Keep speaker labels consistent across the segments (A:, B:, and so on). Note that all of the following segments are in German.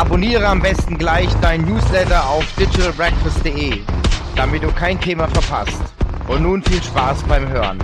A: Abonniere am besten gleich dein Newsletter auf digitalbreakfast.de, damit du kein Thema verpasst. Und nun viel Spaß beim Hören.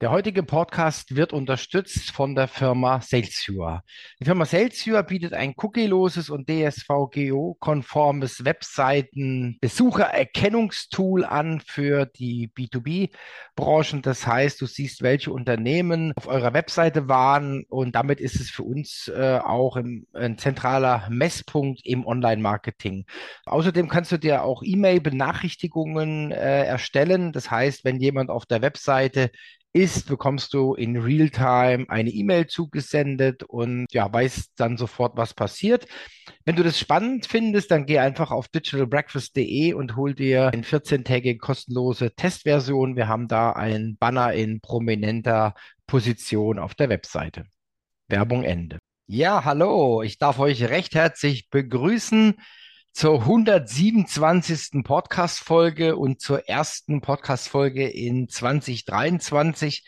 A: Der heutige Podcast wird unterstützt von der Firma Salesviewer. Die Firma Salesviewer bietet ein cookieloses und DSVGO-konformes Webseiten-Besuchererkennungstool an für die B2B-Branchen. Das heißt, du siehst, welche Unternehmen auf eurer Webseite waren und damit ist es für uns äh, auch im, ein zentraler Messpunkt im Online-Marketing. Außerdem kannst du dir auch E-Mail-Benachrichtigungen äh, erstellen. Das heißt, wenn jemand auf der Webseite ist, bekommst du in Realtime eine E-Mail zugesendet und ja, weißt dann sofort, was passiert. Wenn du das spannend findest, dann geh einfach auf digitalbreakfast.de und hol dir eine 14-tägige kostenlose Testversion. Wir haben da einen Banner in prominenter Position auf der Webseite. Werbung Ende. Ja, hallo, ich darf euch recht herzlich begrüßen zur 127. Podcast-Folge und zur ersten Podcast-Folge in 2023.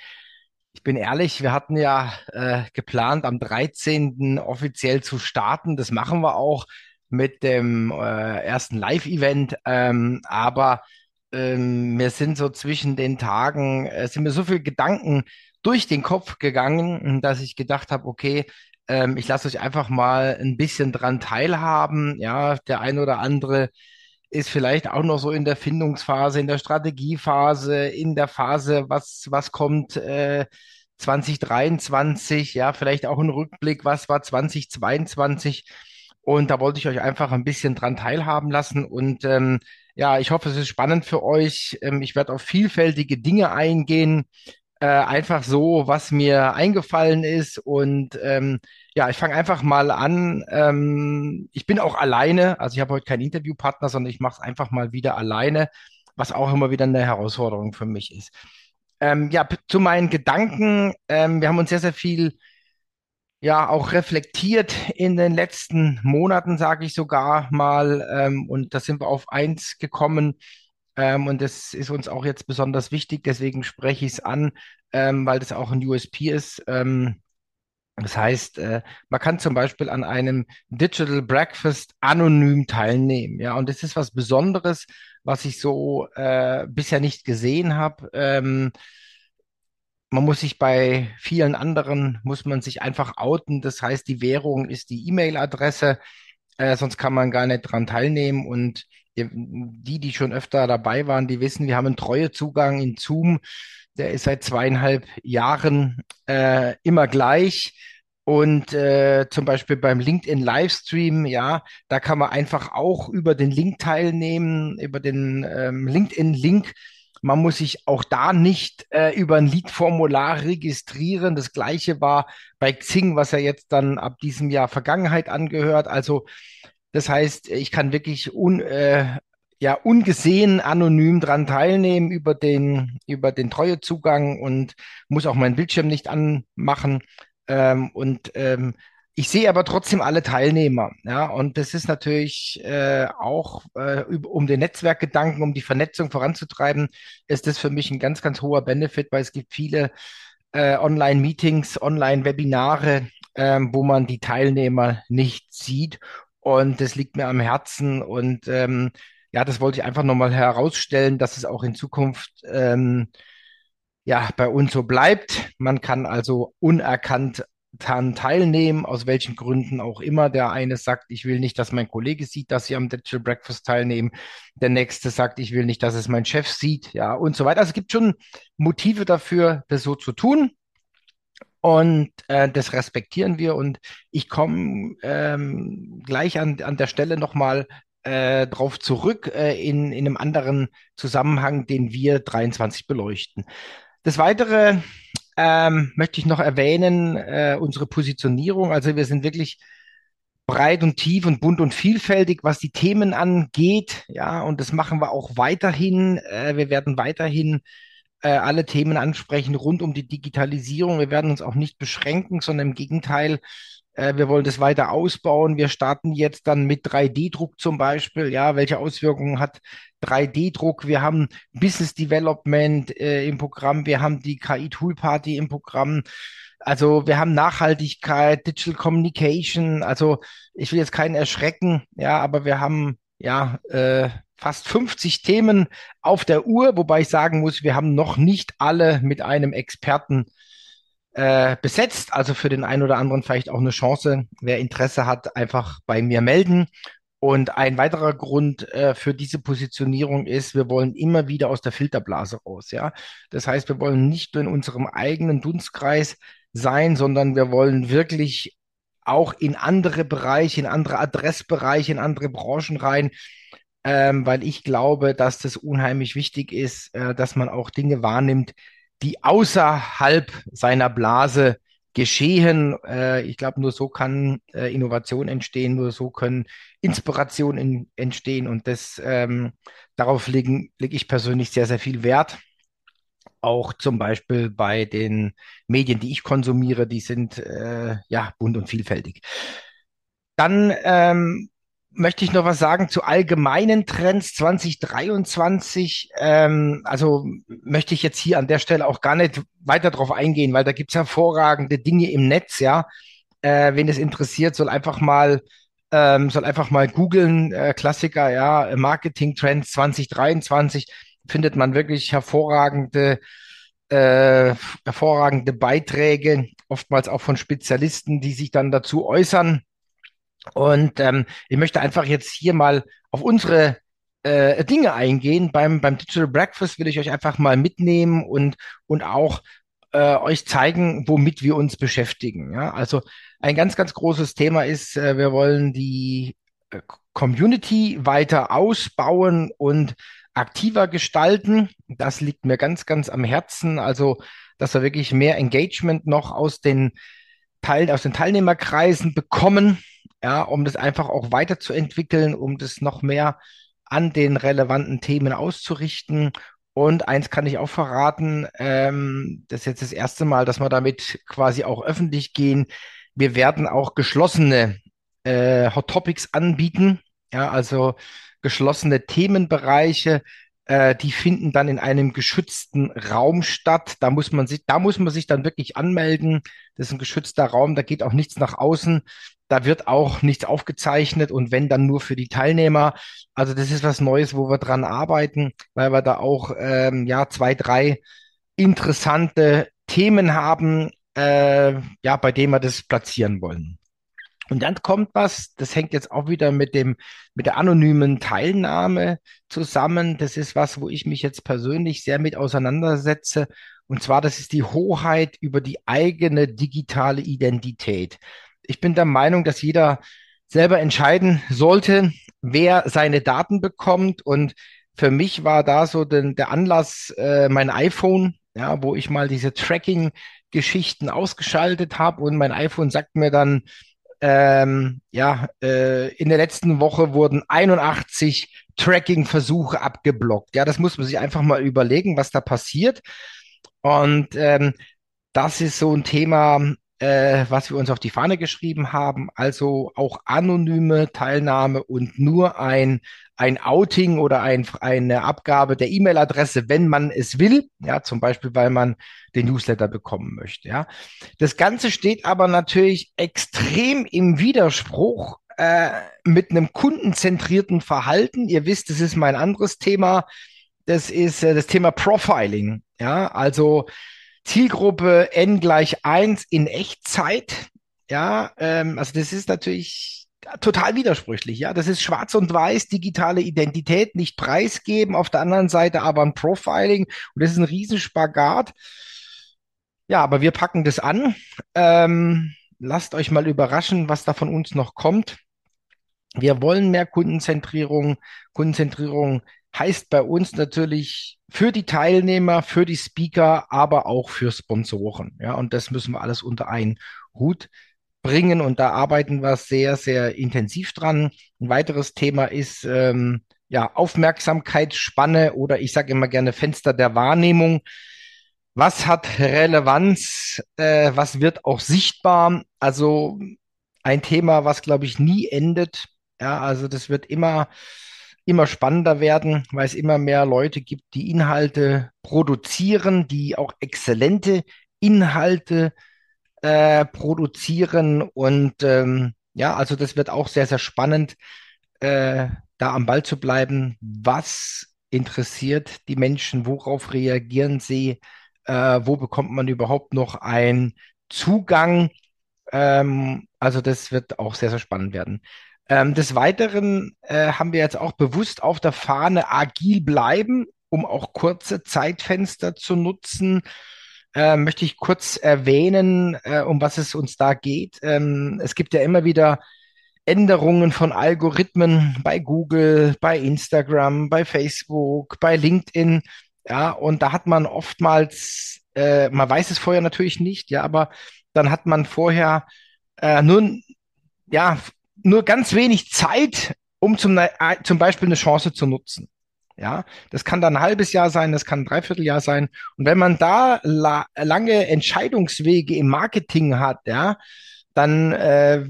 A: Ich bin ehrlich, wir hatten ja äh, geplant, am 13. offiziell zu starten. Das machen wir auch mit dem äh, ersten Live-Event. Ähm, aber ähm, mir sind so zwischen den Tagen, äh, sind mir so viele Gedanken durch den Kopf gegangen, dass ich gedacht habe, okay, ähm, ich lasse euch einfach mal ein bisschen dran teilhaben. Ja, der ein oder andere ist vielleicht auch noch so in der Findungsphase, in der Strategiephase, in der Phase, was, was kommt äh, 2023, ja, vielleicht auch ein Rückblick, was war 2022. Und da wollte ich euch einfach ein bisschen dran teilhaben lassen. Und ähm, ja, ich hoffe, es ist spannend für euch. Ähm, ich werde auf vielfältige Dinge eingehen äh, einfach so, was mir eingefallen ist. Und ähm, ja, ich fange einfach mal an. Ähm, ich bin auch alleine, also ich habe heute keinen Interviewpartner, sondern ich mache es einfach mal wieder alleine, was auch immer wieder eine Herausforderung für mich ist. Ähm, ja, zu meinen Gedanken. Ähm, wir haben uns sehr, sehr viel ja auch reflektiert in den letzten Monaten, sage ich sogar mal. Ähm, und da sind wir auf eins gekommen. Ähm, und das ist uns auch jetzt besonders wichtig, deswegen spreche ich es an, ähm, weil das auch ein USP ist. Ähm, das heißt, äh, man kann zum Beispiel an einem Digital Breakfast anonym teilnehmen. Ja, und das ist was Besonderes, was ich so äh, bisher nicht gesehen habe. Ähm, man muss sich bei vielen anderen, muss man sich einfach outen. Das heißt, die Währung ist die E-Mail-Adresse, äh, sonst kann man gar nicht dran teilnehmen. Und die, die schon öfter dabei waren, die wissen, wir haben einen Treuezugang in Zoom. Der ist seit zweieinhalb Jahren äh, immer gleich. Und äh, zum Beispiel beim LinkedIn Livestream, ja, da kann man einfach auch über den Link teilnehmen, über den ähm, LinkedIn-Link. Man muss sich auch da nicht äh, über ein Lead-Formular registrieren. Das gleiche war bei Xing, was ja jetzt dann ab diesem Jahr Vergangenheit angehört. Also das heißt, ich kann wirklich un, äh, ja, ungesehen anonym dran teilnehmen über den, über den Treuezugang und muss auch meinen Bildschirm nicht anmachen. Ähm, und ähm, ich sehe aber trotzdem alle Teilnehmer, ja, und das ist natürlich äh, auch, äh, um den Netzwerkgedanken, um die Vernetzung voranzutreiben, ist das für mich ein ganz, ganz hoher Benefit, weil es gibt viele äh, Online-Meetings, Online-Webinare, ähm, wo man die Teilnehmer nicht sieht und das liegt mir am Herzen. Und ähm, ja, das wollte ich einfach nochmal herausstellen, dass es auch in Zukunft ähm, ja bei uns so bleibt. Man kann also unerkannt daran teilnehmen, aus welchen Gründen auch immer. Der eine sagt, ich will nicht, dass mein Kollege sieht, dass sie am Digital Breakfast teilnehmen. Der nächste sagt, ich will nicht, dass es mein Chef sieht, ja, und so weiter. Also es gibt schon Motive dafür, das so zu tun. Und äh, das respektieren wir. Und ich komme ähm, gleich an, an der Stelle nochmal äh, drauf zurück äh, in, in einem anderen Zusammenhang, den wir 23 beleuchten. Das Weitere ähm, möchte ich noch erwähnen, äh, unsere Positionierung. Also wir sind wirklich breit und tief und bunt und vielfältig, was die Themen angeht. Ja, und das machen wir auch weiterhin. Äh, wir werden weiterhin äh, alle Themen ansprechen rund um die Digitalisierung. Wir werden uns auch nicht beschränken, sondern im Gegenteil, äh, wir wollen das weiter ausbauen. Wir starten jetzt dann mit 3D-Druck zum Beispiel. Ja, welche Auswirkungen hat 3D-Druck? Wir haben Business Development äh, im Programm. Wir haben die KI Tool Party im Programm. Also wir haben Nachhaltigkeit, Digital Communication. Also ich will jetzt keinen erschrecken, ja, aber wir haben ja äh, fast 50 Themen auf der Uhr, wobei ich sagen muss, wir haben noch nicht alle mit einem Experten äh, besetzt. Also für den einen oder anderen vielleicht auch eine Chance. Wer Interesse hat, einfach bei mir melden. Und ein weiterer Grund äh, für diese Positionierung ist, wir wollen immer wieder aus der Filterblase raus. Ja, das heißt, wir wollen nicht nur in unserem eigenen Dunstkreis sein, sondern wir wollen wirklich auch in andere Bereiche, in andere Adressbereiche, in andere Branchen rein, ähm, weil ich glaube, dass das unheimlich wichtig ist, äh, dass man auch Dinge wahrnimmt, die außerhalb seiner Blase geschehen. Äh, ich glaube, nur so kann äh, Innovation entstehen, nur so können Inspirationen entstehen und das ähm, darauf lege leg ich persönlich sehr, sehr viel Wert. Auch zum Beispiel bei den Medien, die ich konsumiere, die sind äh, ja bunt und vielfältig. Dann ähm, möchte ich noch was sagen zu allgemeinen Trends 2023. Ähm, also möchte ich jetzt hier an der Stelle auch gar nicht weiter drauf eingehen, weil da gibt's hervorragende Dinge im Netz, ja. Äh, wen es interessiert, soll einfach mal ähm, soll einfach mal googeln, äh, Klassiker, ja, Marketing Trends 2023 findet man wirklich hervorragende äh, hervorragende Beiträge, oftmals auch von Spezialisten, die sich dann dazu äußern. Und ähm, ich möchte einfach jetzt hier mal auf unsere äh, Dinge eingehen. Beim, beim Digital Breakfast will ich euch einfach mal mitnehmen und, und auch äh, euch zeigen, womit wir uns beschäftigen. Ja? Also ein ganz, ganz großes Thema ist, äh, wir wollen die äh, Community weiter ausbauen und aktiver gestalten. Das liegt mir ganz, ganz am Herzen. Also, dass wir wirklich mehr Engagement noch aus den Teil, aus den Teilnehmerkreisen bekommen ja, um das einfach auch weiterzuentwickeln, um das noch mehr an den relevanten Themen auszurichten. Und eins kann ich auch verraten, ähm, das ist jetzt das erste Mal, dass wir damit quasi auch öffentlich gehen. Wir werden auch geschlossene äh, Hot Topics anbieten, ja, also geschlossene Themenbereiche, äh, die finden dann in einem geschützten Raum statt. Da muss man sich, da muss man sich dann wirklich anmelden. Das ist ein geschützter Raum, da geht auch nichts nach außen. Da wird auch nichts aufgezeichnet und wenn dann nur für die Teilnehmer. Also das ist was Neues, wo wir dran arbeiten, weil wir da auch ähm, ja zwei, drei interessante Themen haben, äh, ja, bei denen wir das platzieren wollen. Und dann kommt was, das hängt jetzt auch wieder mit dem, mit der anonymen Teilnahme zusammen. Das ist was, wo ich mich jetzt persönlich sehr mit auseinandersetze. Und zwar, das ist die Hoheit über die eigene digitale Identität ich bin der Meinung, dass jeder selber entscheiden sollte, wer seine Daten bekommt. Und für mich war da so den, der Anlass äh, mein iPhone, ja, wo ich mal diese Tracking-Geschichten ausgeschaltet habe und mein iPhone sagt mir dann, ähm, ja, äh, in der letzten Woche wurden 81 Tracking-Versuche abgeblockt. Ja, das muss man sich einfach mal überlegen, was da passiert. Und ähm, das ist so ein Thema, äh, was wir uns auf die Fahne geschrieben haben, also auch anonyme Teilnahme und nur ein, ein Outing oder ein, eine Abgabe der E-Mail-Adresse, wenn man es will, ja, zum Beispiel, weil man den Newsletter bekommen möchte, ja. Das Ganze steht aber natürlich extrem im Widerspruch äh, mit einem kundenzentrierten Verhalten. Ihr wisst, das ist mein anderes Thema. Das ist äh, das Thema Profiling. Ja, also Zielgruppe n gleich eins in Echtzeit. Ja, ähm, also das ist natürlich total widersprüchlich. Ja, das ist schwarz und weiß, digitale Identität nicht preisgeben, auf der anderen Seite aber ein Profiling und das ist ein Riesenspagat. Ja, aber wir packen das an. Ähm, lasst euch mal überraschen, was da von uns noch kommt. Wir wollen mehr Kundenzentrierung, Kundenzentrierung heißt bei uns natürlich für die Teilnehmer, für die Speaker, aber auch für Sponsoren. Ja, und das müssen wir alles unter einen Hut bringen und da arbeiten wir sehr, sehr intensiv dran. Ein weiteres Thema ist ähm, ja Aufmerksamkeitsspanne oder ich sage immer gerne Fenster der Wahrnehmung. Was hat Relevanz? Äh, was wird auch sichtbar? Also ein Thema, was glaube ich nie endet. Ja, also das wird immer immer spannender werden, weil es immer mehr Leute gibt, die Inhalte produzieren, die auch exzellente Inhalte äh, produzieren. Und ähm, ja, also das wird auch sehr, sehr spannend, äh, da am Ball zu bleiben. Was interessiert die Menschen? Worauf reagieren sie? Äh, wo bekommt man überhaupt noch einen Zugang? Ähm, also das wird auch sehr, sehr spannend werden. Ähm, des Weiteren äh, haben wir jetzt auch bewusst auf der Fahne agil bleiben, um auch kurze Zeitfenster zu nutzen. Äh, möchte ich kurz erwähnen, äh, um was es uns da geht. Ähm, es gibt ja immer wieder Änderungen von Algorithmen bei Google, bei Instagram, bei Facebook, bei LinkedIn. Ja, und da hat man oftmals, äh, man weiß es vorher natürlich nicht, ja, aber dann hat man vorher äh, nur, ja, nur ganz wenig Zeit, um zum, äh, zum Beispiel eine Chance zu nutzen. Ja, das kann dann ein halbes Jahr sein, das kann ein Dreivierteljahr sein. Und wenn man da la lange Entscheidungswege im Marketing hat, ja, dann äh,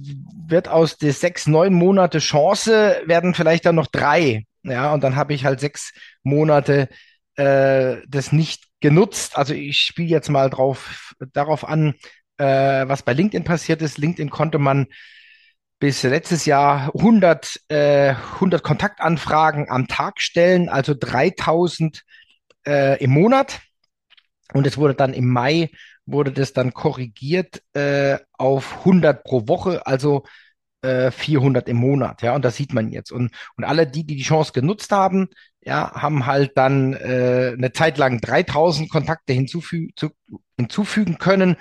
A: wird aus der sechs, neun Monate Chance werden vielleicht dann noch drei. Ja, und dann habe ich halt sechs Monate äh, das nicht genutzt. Also ich spiele jetzt mal drauf, darauf an, äh, was bei LinkedIn passiert ist. LinkedIn konnte man bis letztes Jahr 100, äh, 100 Kontaktanfragen am Tag stellen, also 3000 äh, im Monat. Und es wurde dann im Mai, wurde das dann korrigiert äh, auf 100 pro Woche, also äh, 400 im Monat. Ja, und das sieht man jetzt. Und, und alle die, die die Chance genutzt haben, ja, haben halt dann äh, eine Zeit lang 3000 Kontakte hinzufü zu, hinzufügen können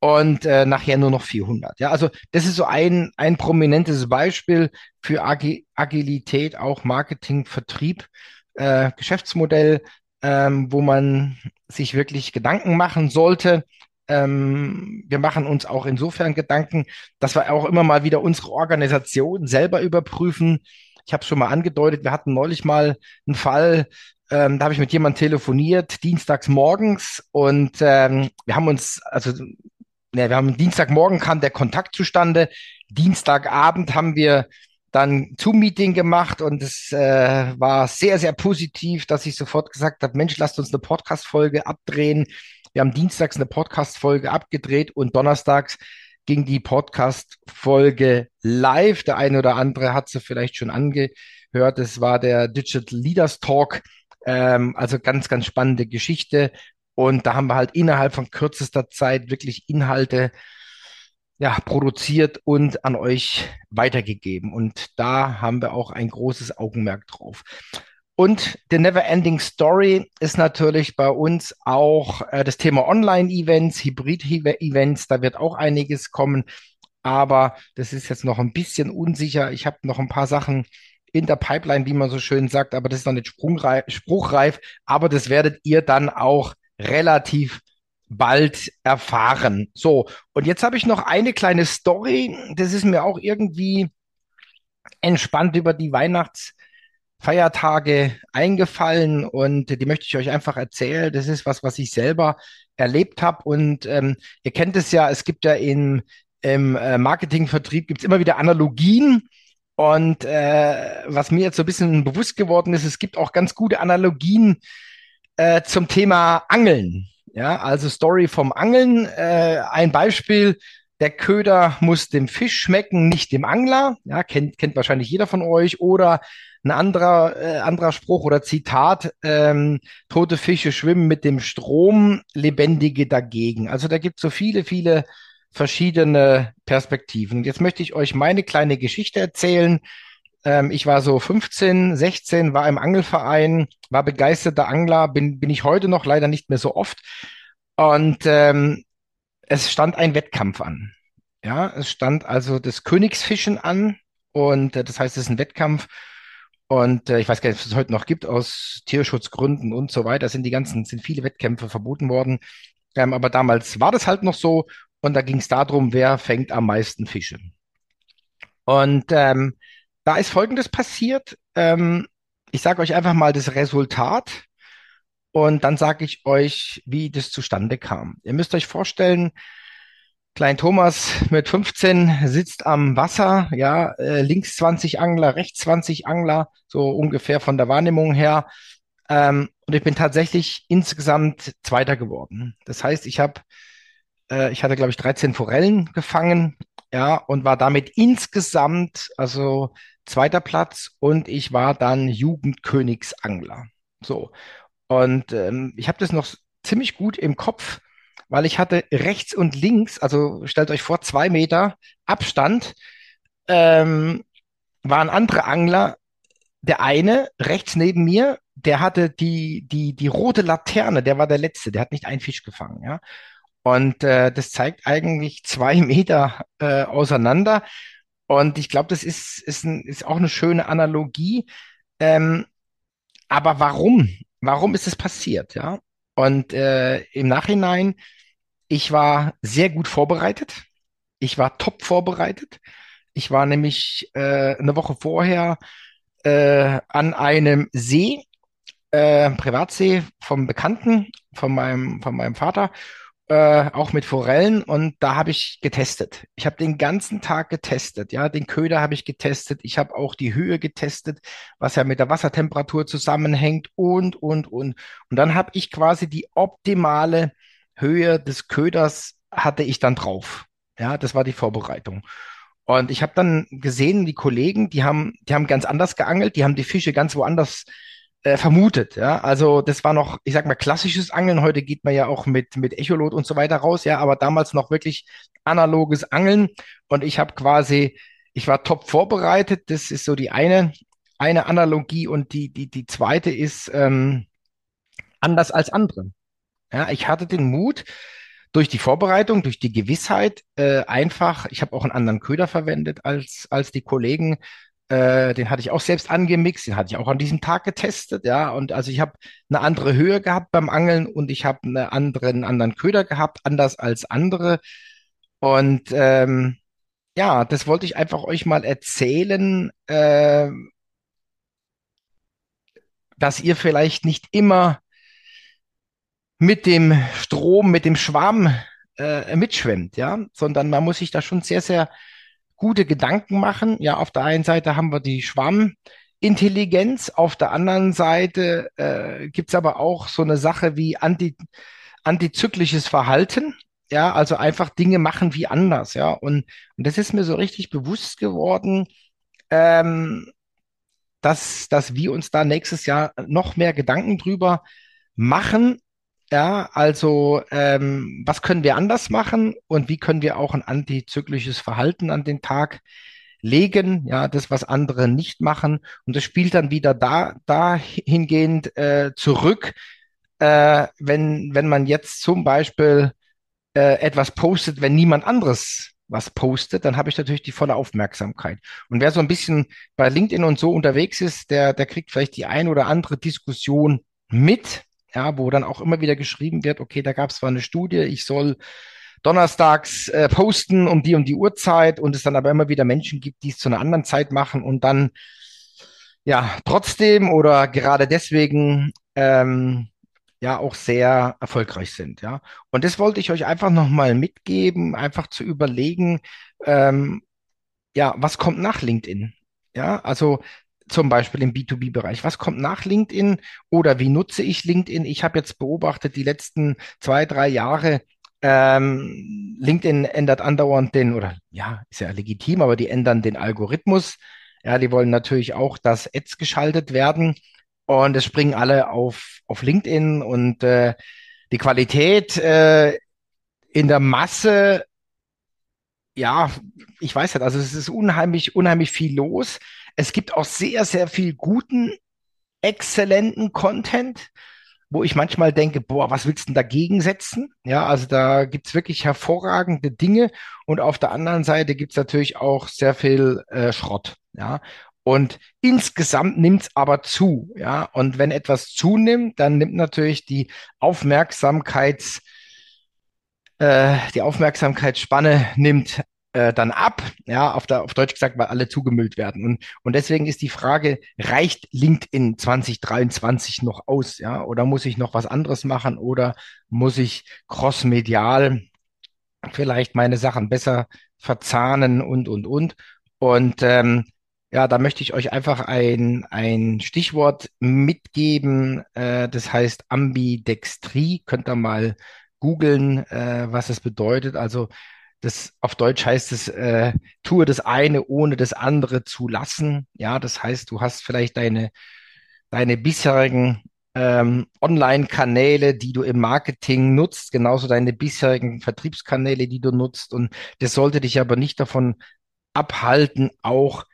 A: und äh, nachher nur noch 400. Ja, also das ist so ein, ein prominentes Beispiel für Agi Agilität, auch Marketing, Vertrieb, äh, Geschäftsmodell, ähm, wo man sich wirklich Gedanken machen sollte. Ähm, wir machen uns auch insofern Gedanken, dass wir auch immer mal wieder unsere Organisation selber überprüfen. Ich habe schon mal angedeutet, wir hatten neulich mal einen Fall, ähm, da habe ich mit jemandem telefoniert, dienstags morgens, und ähm, wir haben uns, also ja, wir haben Dienstagmorgen kam der Kontakt zustande. Dienstagabend haben wir dann Zoom-Meeting gemacht und es äh, war sehr, sehr positiv, dass ich sofort gesagt habe, Mensch, lasst uns eine Podcast-Folge abdrehen. Wir haben dienstags eine Podcast-Folge abgedreht und donnerstags ging die Podcast-Folge live. Der eine oder andere hat sie vielleicht schon angehört. Es war der Digital Leaders Talk. Ähm, also ganz, ganz spannende Geschichte. Und da haben wir halt innerhalb von kürzester Zeit wirklich Inhalte ja, produziert und an euch weitergegeben. Und da haben wir auch ein großes Augenmerk drauf. Und der Never Ending Story ist natürlich bei uns auch äh, das Thema Online-Events, Hybrid-Events. Da wird auch einiges kommen. Aber das ist jetzt noch ein bisschen unsicher. Ich habe noch ein paar Sachen in der Pipeline, wie man so schön sagt, aber das ist noch nicht spruchreif. Aber das werdet ihr dann auch relativ bald erfahren. So, und jetzt habe ich noch eine kleine Story. Das ist mir auch irgendwie entspannt über die Weihnachtsfeiertage eingefallen und die möchte ich euch einfach erzählen. Das ist was, was ich selber erlebt habe. Und ähm, ihr kennt es ja, es gibt ja in, im äh, Marketingvertrieb gibt es immer wieder Analogien. Und äh, was mir jetzt so ein bisschen bewusst geworden ist, es gibt auch ganz gute Analogien äh, zum Thema Angeln. Ja, also Story vom Angeln. Äh, ein Beispiel. Der Köder muss dem Fisch schmecken, nicht dem Angler. Ja, kennt, kennt wahrscheinlich jeder von euch. Oder ein anderer, äh, anderer Spruch oder Zitat, ähm, tote Fische schwimmen mit dem Strom, lebendige dagegen. Also da gibt es so viele, viele verschiedene Perspektiven. Jetzt möchte ich euch meine kleine Geschichte erzählen. Ähm, ich war so 15, 16, war im Angelverein, war begeisterter Angler, bin, bin ich heute noch leider nicht mehr so oft. Und ähm, es stand ein Wettkampf an. Ja, es stand also das Königsfischen an und äh, das heißt, es ist ein Wettkampf. Und äh, ich weiß gar nicht, ob es heute noch gibt, aus Tierschutzgründen und so weiter, sind die ganzen, sind viele Wettkämpfe verboten worden. Ähm, aber damals war das halt noch so und da ging es darum, wer fängt am meisten Fische. Und ähm, da ist Folgendes passiert. Ähm, ich sage euch einfach mal das Resultat und dann sage ich euch, wie das zustande kam. Ihr müsst euch vorstellen, Klein Thomas mit 15 sitzt am Wasser, ja, äh, links 20 Angler, rechts 20 Angler, so ungefähr von der Wahrnehmung her. Ähm, und ich bin tatsächlich insgesamt Zweiter geworden. Das heißt, ich habe, äh, ich hatte glaube ich 13 Forellen gefangen, ja, und war damit insgesamt also zweiter Platz und ich war dann Jugendkönigsangler. So. Und ähm, ich habe das noch ziemlich gut im Kopf weil ich hatte rechts und links, also stellt euch vor, zwei Meter Abstand, ähm, waren andere Angler. Der eine rechts neben mir, der hatte die, die, die rote Laterne, der war der Letzte, der hat nicht einen Fisch gefangen, ja. Und äh, das zeigt eigentlich zwei Meter äh, auseinander. Und ich glaube, das ist, ist, ein, ist auch eine schöne Analogie. Ähm, aber warum? Warum ist es passiert, ja? Und äh, im Nachhinein ich war sehr gut vorbereitet. Ich war top vorbereitet. Ich war nämlich äh, eine Woche vorher äh, an einem See, äh, Privatsee vom Bekannten, von meinem, von meinem Vater, äh, auch mit Forellen und da habe ich getestet. Ich habe den ganzen Tag getestet, ja, den Köder habe ich getestet, ich habe auch die Höhe getestet, was ja mit der Wassertemperatur zusammenhängt und, und, und. Und dann habe ich quasi die optimale Höhe des Köders hatte ich dann drauf. Ja, das war die Vorbereitung. Und ich habe dann gesehen, die Kollegen, die haben, die haben ganz anders geangelt, die haben die Fische ganz woanders äh, vermutet. Ja, also das war noch, ich sag mal, klassisches Angeln. Heute geht man ja auch mit mit Echolot und so weiter raus. Ja, aber damals noch wirklich analoges Angeln. Und ich habe quasi, ich war top vorbereitet. Das ist so die eine eine Analogie und die die die zweite ist ähm, anders als andere. Ja, ich hatte den Mut, durch die Vorbereitung, durch die Gewissheit, äh, einfach, ich habe auch einen anderen Köder verwendet als, als die Kollegen. Äh, den hatte ich auch selbst angemixt, den hatte ich auch an diesem Tag getestet, ja. Und also ich habe eine andere Höhe gehabt beim Angeln und ich habe einen anderen Köder gehabt, anders als andere. Und ähm, ja, das wollte ich einfach euch mal erzählen, äh, dass ihr vielleicht nicht immer mit dem Strom, mit dem Schwarm äh, mitschwemmt, ja, sondern man muss sich da schon sehr, sehr gute Gedanken machen. Ja, auf der einen Seite haben wir die Schwarmintelligenz, auf der anderen Seite äh, gibt's aber auch so eine Sache wie anti, antizyklisches Verhalten. Ja, also einfach Dinge machen wie anders, ja. Und, und das ist mir so richtig bewusst geworden, ähm, dass, dass wir uns da nächstes Jahr noch mehr Gedanken drüber machen, ja, also ähm, was können wir anders machen und wie können wir auch ein antizyklisches Verhalten an den Tag legen, ja, das, was andere nicht machen. Und das spielt dann wieder da, dahingehend äh, zurück, äh, wenn, wenn man jetzt zum Beispiel äh, etwas postet, wenn niemand anderes was postet, dann habe ich natürlich die volle Aufmerksamkeit. Und wer so ein bisschen bei LinkedIn und so unterwegs ist, der, der kriegt vielleicht die ein oder andere Diskussion mit ja, wo dann auch immer wieder geschrieben wird, okay, da gab es zwar eine Studie, ich soll donnerstags äh, posten um die und die Uhrzeit und es dann aber immer wieder Menschen gibt, die es zu einer anderen Zeit machen und dann ja trotzdem oder gerade deswegen ähm, ja auch sehr erfolgreich sind, ja. Und das wollte ich euch einfach nochmal mitgeben, einfach zu überlegen, ähm, ja, was kommt nach LinkedIn? Ja, also zum Beispiel im B2B-Bereich? Was kommt nach LinkedIn oder wie nutze ich LinkedIn? Ich habe jetzt beobachtet, die letzten zwei, drei Jahre, ähm, LinkedIn ändert andauernd den, oder ja, ist ja legitim, aber die ändern den Algorithmus. Ja, die wollen natürlich auch, dass Ads geschaltet werden und es springen alle auf, auf LinkedIn und äh, die Qualität äh, in der Masse, ja, ich weiß nicht, also es ist unheimlich, unheimlich viel los. Es gibt auch sehr, sehr viel guten, exzellenten Content, wo ich manchmal denke, boah, was willst du denn dagegen setzen? Ja, also da gibt's wirklich hervorragende Dinge und auf der anderen Seite gibt's natürlich auch sehr viel äh, Schrott. Ja, Und insgesamt nimmt es aber zu, ja. Und wenn etwas zunimmt, dann nimmt natürlich die Aufmerksamkeits, äh, die Aufmerksamkeitsspanne nimmt äh, dann ab, ja, auf, der, auf Deutsch gesagt, weil alle zugemüllt werden. Und, und deswegen ist die Frage, reicht LinkedIn 2023 noch aus, ja, oder muss ich noch was anderes machen oder muss ich crossmedial vielleicht meine Sachen besser verzahnen und, und, und. Und ähm, ja, da möchte ich euch einfach ein, ein Stichwort mitgeben, äh, das heißt Ambidextrie. Könnt ihr mal googeln, äh, was es bedeutet. Also das auf Deutsch heißt es, äh, tue das eine ohne das andere zu lassen. Ja, das heißt, du hast vielleicht deine, deine bisherigen ähm, Online-Kanäle, die du im Marketing nutzt, genauso deine bisherigen Vertriebskanäle, die du nutzt. Und das sollte dich aber nicht davon abhalten, auch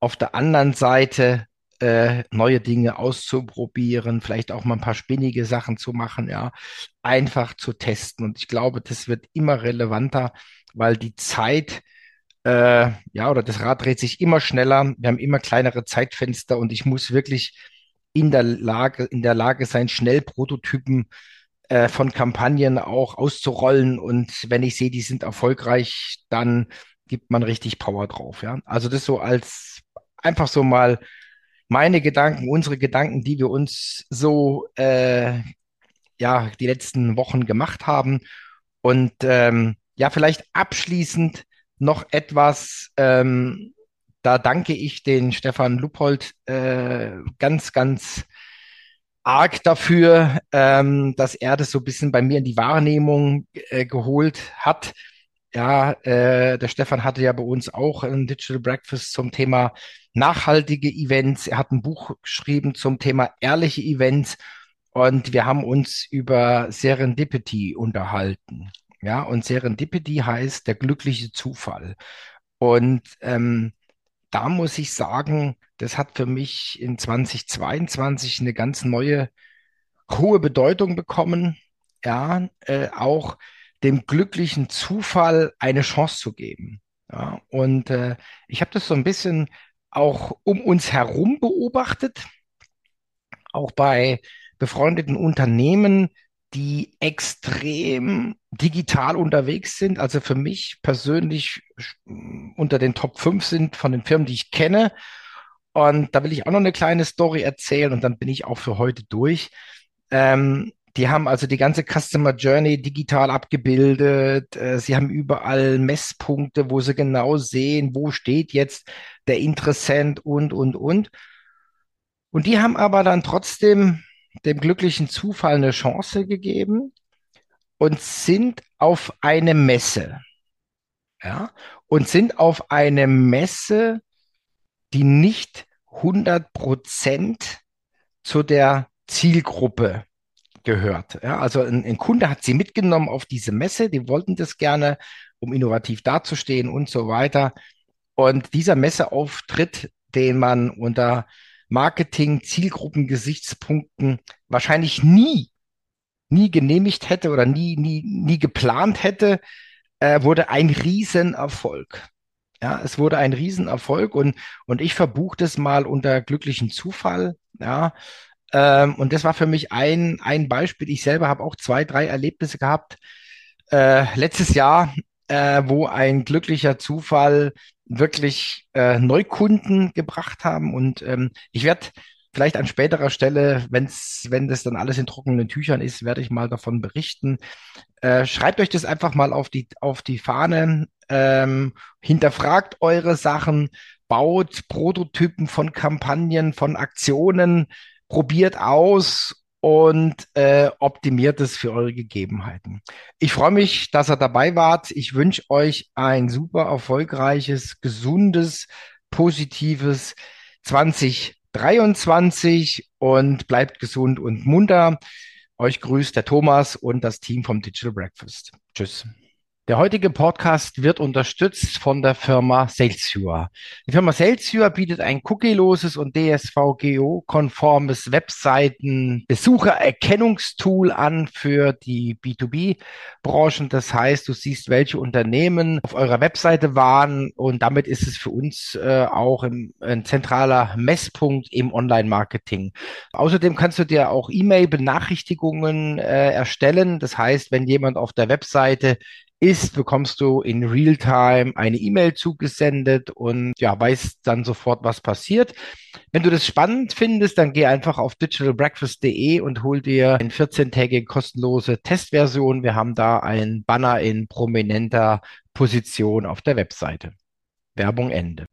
A: auf der anderen Seite äh, neue Dinge auszuprobieren, vielleicht auch mal ein paar spinnige Sachen zu machen, ja, einfach zu testen. Und ich glaube, das wird immer relevanter, weil die Zeit, äh, ja, oder das Rad dreht sich immer schneller. Wir haben immer kleinere Zeitfenster und ich muss wirklich in der Lage, in der Lage sein, schnell Prototypen äh, von Kampagnen auch auszurollen. Und wenn ich sehe, die sind erfolgreich, dann gibt man richtig Power drauf. Ja, also das so als einfach so mal meine Gedanken, unsere Gedanken, die wir uns so äh, ja die letzten Wochen gemacht haben. Und ähm, ja, vielleicht abschließend noch etwas. Ähm, da danke ich den Stefan Luppold äh, ganz, ganz arg dafür, ähm, dass er das so ein bisschen bei mir in die Wahrnehmung äh, geholt hat. Ja, äh, der Stefan hatte ja bei uns auch ein Digital Breakfast zum Thema nachhaltige Events. Er hat ein Buch geschrieben zum Thema ehrliche Events und wir haben uns über Serendipity unterhalten. Ja, und Serendipity heißt der glückliche Zufall. Und ähm, da muss ich sagen, das hat für mich in 2022 eine ganz neue, hohe Bedeutung bekommen. Ja, äh, auch dem glücklichen Zufall eine Chance zu geben. Ja, und äh, ich habe das so ein bisschen auch um uns herum beobachtet, auch bei befreundeten Unternehmen, die extrem digital unterwegs sind. Also für mich persönlich unter den Top 5 sind von den Firmen, die ich kenne. Und da will ich auch noch eine kleine Story erzählen und dann bin ich auch für heute durch. Ähm, die haben also die ganze Customer Journey digital abgebildet. Äh, sie haben überall Messpunkte, wo sie genau sehen, wo steht jetzt der Interessent und, und, und. Und die haben aber dann trotzdem dem glücklichen Zufall eine Chance gegeben und sind auf eine Messe. Ja, und sind auf eine Messe, die nicht 100 Prozent zu der Zielgruppe gehört. Ja, also ein, ein, Kunde hat sie mitgenommen auf diese Messe, die wollten das gerne, um innovativ dazustehen und so weiter. Und dieser Messeauftritt, den man unter Marketing, Zielgruppen, Gesichtspunkten wahrscheinlich nie, nie genehmigt hätte oder nie, nie, nie geplant hätte, äh, wurde ein Riesenerfolg. Ja, es wurde ein Riesenerfolg und, und ich verbuche das mal unter glücklichen Zufall. Ja, ähm, und das war für mich ein, ein Beispiel. Ich selber habe auch zwei, drei Erlebnisse gehabt. Äh, letztes Jahr, äh, wo ein glücklicher Zufall wirklich äh, Neukunden gebracht haben. Und ähm, ich werde vielleicht an späterer Stelle, wenn's, wenn das dann alles in trockenen Tüchern ist, werde ich mal davon berichten. Äh, schreibt euch das einfach mal auf die, auf die Fahne, ähm, hinterfragt eure Sachen, baut Prototypen von Kampagnen, von Aktionen, probiert aus und äh, optimiert es für eure Gegebenheiten. Ich freue mich, dass ihr dabei wart. Ich wünsche euch ein super erfolgreiches, gesundes, positives 2023 und bleibt gesund und munter. Euch grüßt der Thomas und das Team vom Digital Breakfast. Tschüss. Der heutige Podcast wird unterstützt von der Firma Salesure. Die Firma Salesure bietet ein cookieloses und DSVGO-konformes Webseiten-Besuchererkennungstool an für die B2B-Branchen. Das heißt, du siehst, welche Unternehmen auf eurer Webseite waren und damit ist es für uns äh, auch im, ein zentraler Messpunkt im Online-Marketing. Außerdem kannst du dir auch E-Mail-Benachrichtigungen äh, erstellen. Das heißt, wenn jemand auf der Webseite ist, bekommst du in Realtime eine E-Mail zugesendet und ja, weißt dann sofort, was passiert. Wenn du das spannend findest, dann geh einfach auf digitalbreakfast.de und hol dir eine 14-tägige kostenlose Testversion. Wir haben da ein Banner in prominenter Position auf der Webseite. Werbung Ende.